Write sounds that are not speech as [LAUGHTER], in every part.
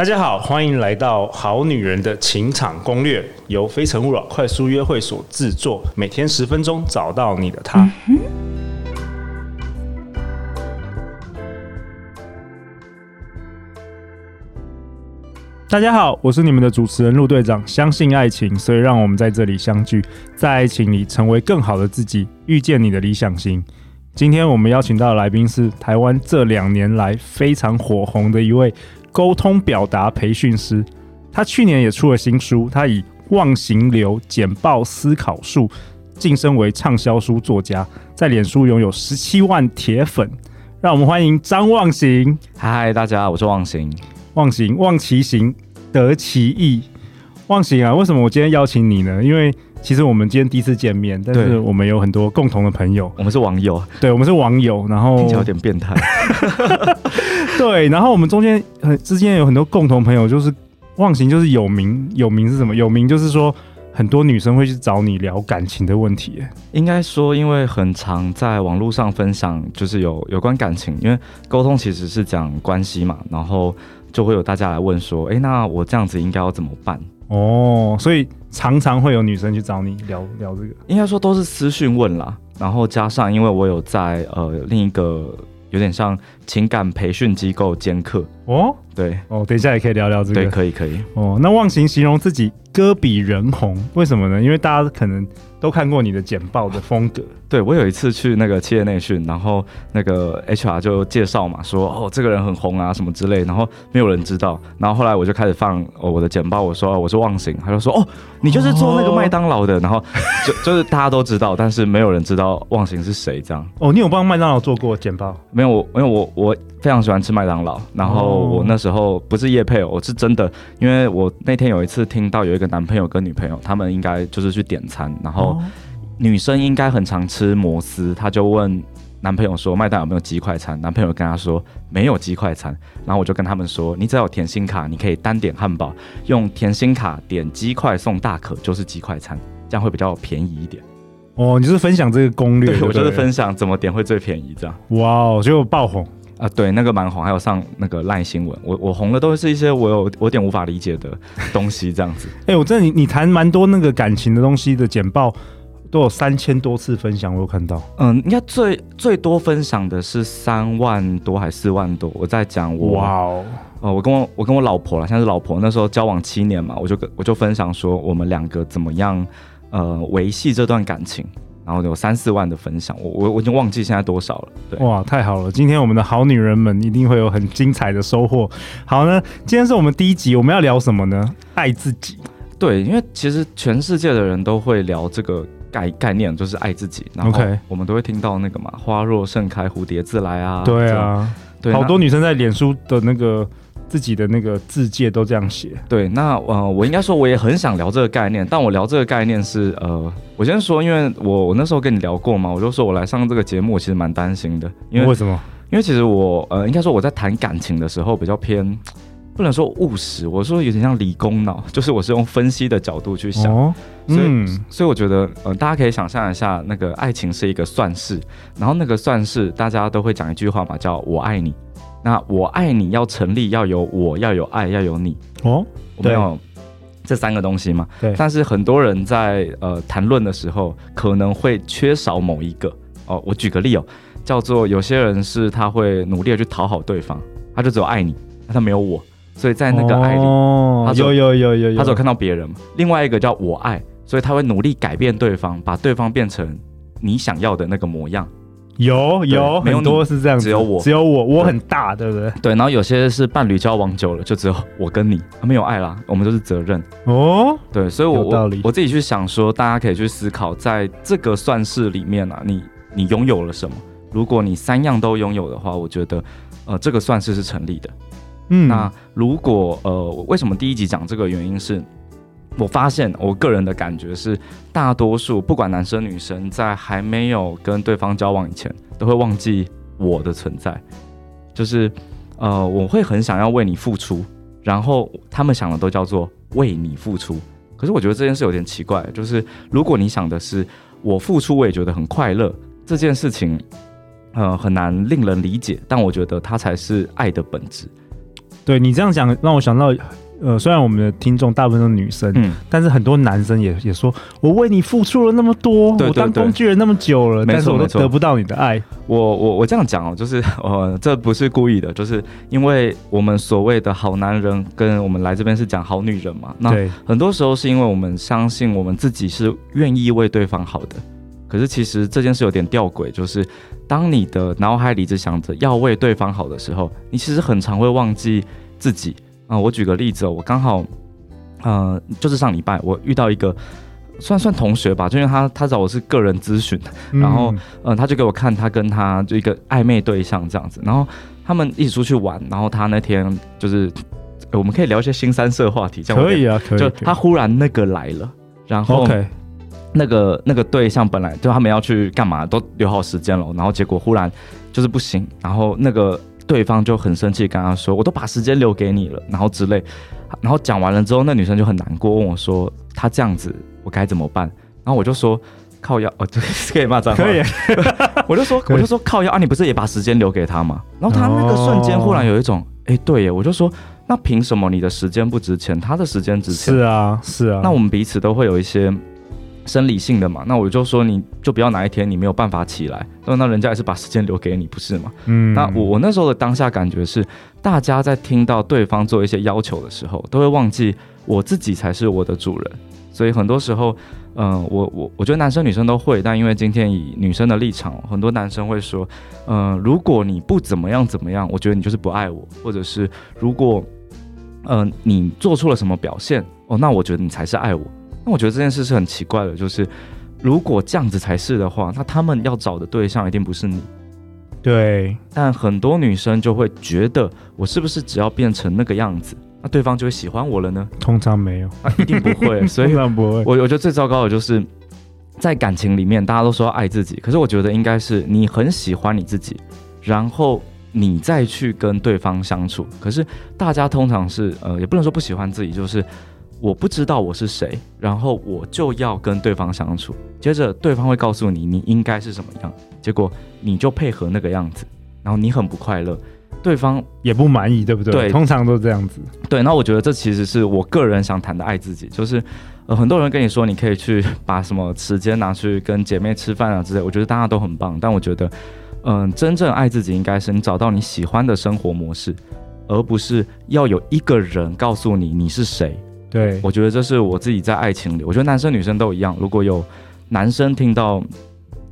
大家好，欢迎来到《好女人的情场攻略》，由非诚勿扰快速约会所制作，每天十分钟，找到你的他。大家好，我是你们的主持人陆队长。相信爱情，所以让我们在这里相聚，在爱情里成为更好的自己，遇见你的理想型。今天我们邀请到的来宾是台湾这两年来非常火红的一位。沟通表达培训师，他去年也出了新书，他以忘形流简报思考术晋升为畅销书作家，在脸书拥有十七万铁粉。让我们欢迎张忘形。嗨，大家好，我是忘形。忘形，忘其形，得其意。忘形啊，为什么我今天邀请你呢？因为其实我们今天第一次见面，但是我们有很多共同的朋友。我们是网友，对，我们是网友，然后听起来有点变态。[LAUGHS] 对，然后我们中间很之间有很多共同朋友，就是忘形，就是有名，有名是什么？有名就是说很多女生会去找你聊感情的问题。应该说，因为很常在网络上分享，就是有有关感情，因为沟通其实是讲关系嘛，然后就会有大家来问说，哎，那我这样子应该要怎么办？哦，所以常常会有女生去找你聊聊这个，应该说都是私讯问啦，然后加上因为我有在呃另一个有点像情感培训机构兼课哦，对哦，等一下也可以聊聊这个，对，可以可以哦。那忘形形容自己歌比人红，为什么呢？因为大家可能。都看过你的简报的风格，[LAUGHS] 对，我有一次去那个企业内训，然后那个 HR 就介绍嘛，说哦这个人很红啊什么之类，然后没有人知道，然后后来我就开始放我的简报，我说我是忘形，他就说哦你就是做那个麦当劳的，哦、然后就 [LAUGHS] 就是大家都知道，但是没有人知道忘形是谁这样。哦，你有帮麦当劳做过简报？没有，我因为我我非常喜欢吃麦当劳，然后我那时候不是夜配，我是真的，因为我那天有一次听到有一个男朋友跟女朋友，他们应该就是去点餐，然后。女生应该很常吃摩斯，她就问男朋友说：“麦当劳有没有鸡快餐？”男朋友跟她说：“没有鸡快餐。”然后我就跟他们说：“你只要有甜心卡，你可以单点汉堡，用甜心卡点鸡块送大可，就是鸡快餐，这样会比较便宜一点。”哦，你就是分享这个攻略，对我就是分享怎么点会最便宜这样。哇哦，就爆红啊！对，那个蛮红，还有上那个烂新闻。我我红的都是一些我有我有点无法理解的东西这样子。[LAUGHS] 哎、欸，我真的你你谈蛮多那个感情的东西的简报。都有三千多次分享，我有看到。嗯，应该最最多分享的是三万多还是四万多？我在讲我哇哦，呃，我跟我我跟我老婆了，像是老婆那时候交往七年嘛，我就跟我就分享说我们两个怎么样呃维系这段感情，然后有三四万的分享，我我我已经忘记现在多少了。对，哇，太好了！今天我们的好女人们一定会有很精彩的收获。好呢，今天是我们第一集，我们要聊什么呢？爱自己。对，因为其实全世界的人都会聊这个。概概念就是爱自己，然后我们都会听到那个嘛，花若盛开，蝴蝶自来啊。对啊，对，好多女生在脸书的那个自己的那个字界都这样写。对，那呃，我应该说我也很想聊这个概念，但我聊这个概念是呃，我先说，因为我我那时候跟你聊过嘛，我就说我来上这个节目，我其实蛮担心的，因为为什么？因为其实我呃，应该说我在谈感情的时候比较偏。不能说务实，我说有点像理工脑，[LAUGHS] 就是我是用分析的角度去想，哦、所以、嗯、所以我觉得，呃，大家可以想象一下，那个爱情是一个算式，然后那个算式大家都会讲一句话嘛，叫我爱你。那我爱你要成立，要有我，要有爱，要有你。哦，没有这三个东西嘛？对。但是很多人在呃谈论的时候，可能会缺少某一个。哦，我举个例哦，叫做有些人是他会努力的去讨好对方，他就只有爱你，他没有我。所以在那个爱里，哦、他有有有有有，他只有看到别人嘛。另外一个叫我爱，所以他会努力改变对方，把对方变成你想要的那个模样。有有，没有很多是这样子，只有我，只有我，我很大，对不对？对。然后有些是伴侣交往久了，就只有我跟你，没有爱啦，我们都是责任。哦，对，所以我我我自己去想说，大家可以去思考，在这个算式里面啊，你你拥有了什么？如果你三样都拥有的话，我觉得呃，这个算式是成立的。嗯，那如果呃，为什么第一集讲这个原因是，我发现我个人的感觉是，大多数不管男生女生，在还没有跟对方交往以前，都会忘记我的存在。就是，呃，我会很想要为你付出，然后他们想的都叫做为你付出。可是我觉得这件事有点奇怪，就是如果你想的是我付出，我也觉得很快乐，这件事情，呃，很难令人理解。但我觉得它才是爱的本质。对，你这样讲，让我想到。呃，虽然我们的听众大部分都是女生，嗯，但是很多男生也也说，我为你付出了那么多，对对对，我当工具人那么久了，但是我都得不到你的爱。我我我这样讲哦，就是呃，这不是故意的，就是因为我们所谓的好男人，跟我们来这边是讲好女人嘛。那很多时候是因为我们相信我们自己是愿意为对方好的，可是其实这件事有点吊诡，就是当你的脑海里只想着要为对方好的时候，你其实很常会忘记自己。啊、呃，我举个例子，我刚好，呃，就是上礼拜我遇到一个算算同学吧，就因为他他找我是个人咨询，[LAUGHS] 然后，嗯、呃，他就给我看他跟他就一个暧昧对象这样子，然后他们一起出去玩，然后他那天就是，我们可以聊一些新三色话题，这样可以啊，可以，就他忽然那个来了，然后那个那个对象本来就他们要去干嘛都留好时间了，然后结果忽然就是不行，然后那个。对方就很生气，跟他说：“我都把时间留给你了，然后之类。”然后讲完了之后，那女生就很难过，问我说：“她这样子，我该怎么办？”然后我就说：“靠腰哦，对，可以骂脏话。”可以。[LAUGHS] 我就说：“我就说靠腰啊，你不是也把时间留给他吗？”然后他那个瞬间忽然有一种：“哎、哦，对耶。”我就说：“那凭什么你的时间不值钱，他的时间值钱？”是啊，是啊。那我们彼此都会有一些。生理性的嘛，那我就说，你就不要哪一天你没有办法起来，那那人家也是把时间留给你，不是吗？嗯，那我我那时候的当下感觉是，大家在听到对方做一些要求的时候，都会忘记我自己才是我的主人。所以很多时候，嗯、呃，我我我觉得男生女生都会，但因为今天以女生的立场，很多男生会说，嗯、呃，如果你不怎么样怎么样，我觉得你就是不爱我，或者是如果，嗯、呃，你做出了什么表现，哦，那我觉得你才是爱我。那我觉得这件事是很奇怪的，就是如果这样子才是的话，那他们要找的对象一定不是你。对，但很多女生就会觉得，我是不是只要变成那个样子，那对方就会喜欢我了呢？通常没有，啊、一定不会。[LAUGHS] 所以不会。我我觉得最糟糕的就是在感情里面，大家都说要爱自己，可是我觉得应该是你很喜欢你自己，然后你再去跟对方相处。可是大家通常是呃，也不能说不喜欢自己，就是。我不知道我是谁，然后我就要跟对方相处，接着对方会告诉你你应该是什么样，结果你就配合那个样子，然后你很不快乐，对方也不满意，对不对？对，通常都是这样子。对，那我觉得这其实是我个人想谈的爱自己，就是呃，很多人跟你说你可以去把什么时间拿去跟姐妹吃饭啊之类，我觉得大家都很棒，但我觉得，嗯、呃，真正爱自己应该是你找到你喜欢的生活模式，而不是要有一个人告诉你你是谁。对，我觉得这是我自己在爱情里，我觉得男生女生都一样。如果有男生听到，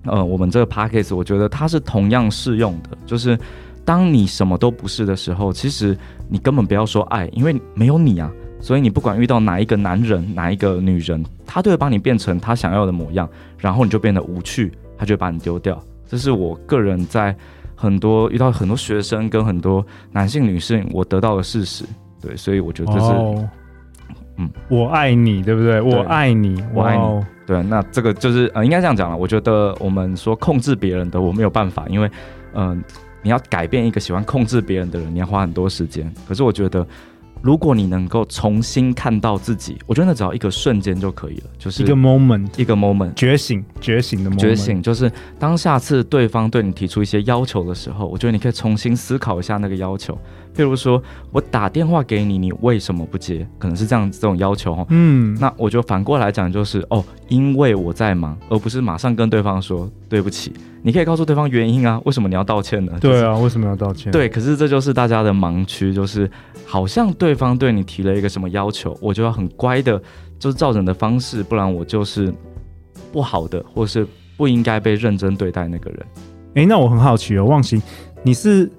呃，我们这个 podcast，我觉得它是同样适用的。就是当你什么都不是的时候，其实你根本不要说爱，因为没有你啊。所以你不管遇到哪一个男人，哪一个女人，他都会把你变成他想要的模样，然后你就变得无趣，他就会把你丢掉。这是我个人在很多遇到很多学生跟很多男性女性，我得到的事实。对，所以我觉得这是。哦嗯，我爱你，对不对？对我爱你，我爱你。对，那这个就是呃，应该这样讲了。我觉得我们说控制别人的，我没有办法，因为嗯、呃，你要改变一个喜欢控制别人的人，你要花很多时间。可是我觉得。如果你能够重新看到自己，我觉得那只要一个瞬间就可以了，就是一个 moment，一个 moment，觉醒，觉醒的 moment，觉醒，就是当下次对方对你提出一些要求的时候，我觉得你可以重新思考一下那个要求。譬如说我打电话给你，你为什么不接？可能是这样这种要求哦。嗯，那我就反过来讲，就是哦，因为我在忙，而不是马上跟对方说对不起。你可以告诉对方原因啊，为什么你要道歉呢？对啊，为什么要道歉？对，可是这就是大家的盲区，就是好像对方对你提了一个什么要求，我就要很乖的，就是照着你的方式，不然我就是不好的，或是不应该被认真对待那个人。哎，那我很好奇哦，忘形，你是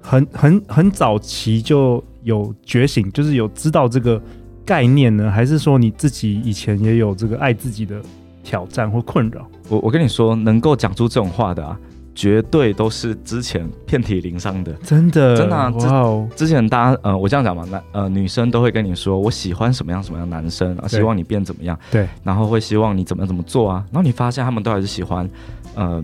很很很早期就有觉醒，就是有知道这个概念呢，还是说你自己以前也有这个爱自己的挑战或困扰？我我跟你说，能够讲出这种话的啊，绝对都是之前遍体鳞伤的，真的，真的、啊。哇哦！之前大家，呃，我这样讲嘛，男呃女生都会跟你说，我喜欢什么样什么样的男生啊，希望你变怎么样，对，然后会希望你怎么怎么做啊，然后你发现他们都还是喜欢，呃，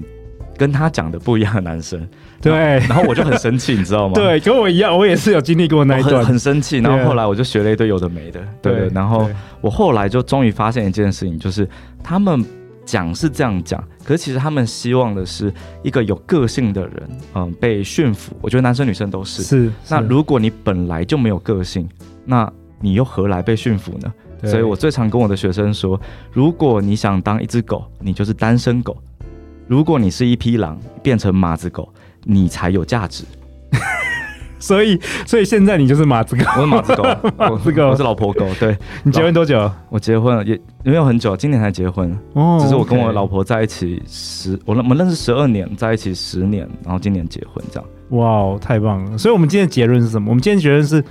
跟他讲的不一样的男生，对，然后我就很生气，你知道吗？[LAUGHS] 对，跟我一样，我也是有经历过那一段，很，很生气，然后后来我就学了一堆有的没的，对，对，然后我后来就终于发现一件事情，就是他们。讲是这样讲，可是其实他们希望的是一个有个性的人，嗯，被驯服。我觉得男生女生都是。是。那如果你本来就没有个性，那你又何来被驯服呢？所以我最常跟我的学生说，如果你想当一只狗，你就是单身狗；如果你是一匹狼，变成马子狗，你才有价值。[LAUGHS] 所以，所以现在你就是马子狗，我是马子狗，[LAUGHS] 我是狗，我是老婆狗。对，你结婚多久？我结婚了也没有很久，今年才结婚。哦，只是我跟我老婆在一起十，我我们认识十二年，在一起十年，然后今年结婚这样。哇哦，太棒了！所以，我们今天的结论是什么？我们今天结论是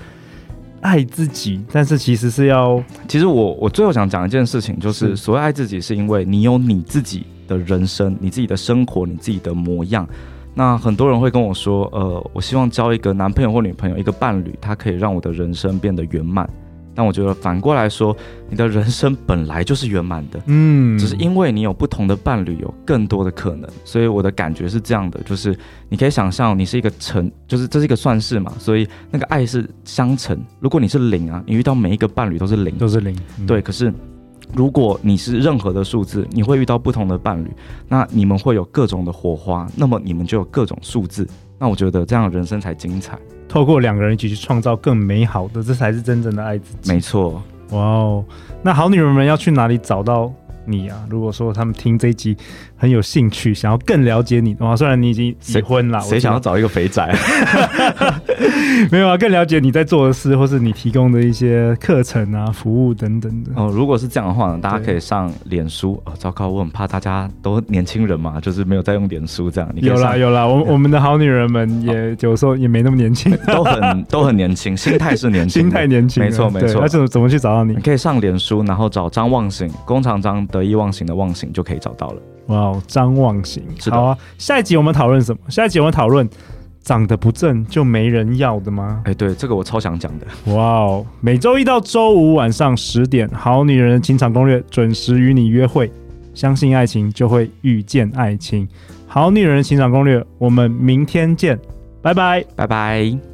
爱自己，但是其实是要，其实我我最后想讲一件事情，就是所谓爱自己，是因为你有你自己的人生，你自己的生活，你自己的模样。那很多人会跟我说，呃，我希望交一个男朋友或女朋友，一个伴侣，他可以让我的人生变得圆满。但我觉得反过来说，你的人生本来就是圆满的，嗯，只是因为你有不同的伴侣，有更多的可能。所以我的感觉是这样的，就是你可以想象，你是一个乘，就是这是一个算式嘛，所以那个爱是相乘。如果你是零啊，你遇到每一个伴侣都是零，都是零，嗯、对，可是。如果你是任何的数字，你会遇到不同的伴侣，那你们会有各种的火花，那么你们就有各种数字，那我觉得这样人生才精彩。透过两个人一起去创造更美好的，这才是真正的爱自己。没错，哇哦，那好女人们要去哪里找到你啊？如果说他们听这一集很有兴趣，想要更了解你的话，虽然你已经结婚了，谁想要找一个肥宅？[LAUGHS] 没有啊，更了解你在做的事，或是你提供的一些课程啊、服务等等的。哦，如果是这样的话呢，大家可以上脸书。哦，糟糕，我很怕大家都年轻人嘛，就是没有在用脸书这样。你有啦有啦，我 [LAUGHS] 我们的好女人们也有时候也没那么年轻，[LAUGHS] 都很都很年轻，心态是年轻，心态年轻，没错没错。那怎么怎么去找到你？你可以上脸书，然后找张忘形，弓长张，得意忘形的忘形就可以找到了。哇哦，张忘形，好啊。下一集我们讨论什么？下一集我们讨论。长得不正就没人要的吗？哎，对，这个我超想讲的。哇哦，每周一到周五晚上十点，《好女人的情场攻略》准时与你约会。相信爱情，就会遇见爱情。《好女人的情场攻略》，我们明天见，拜拜，拜拜。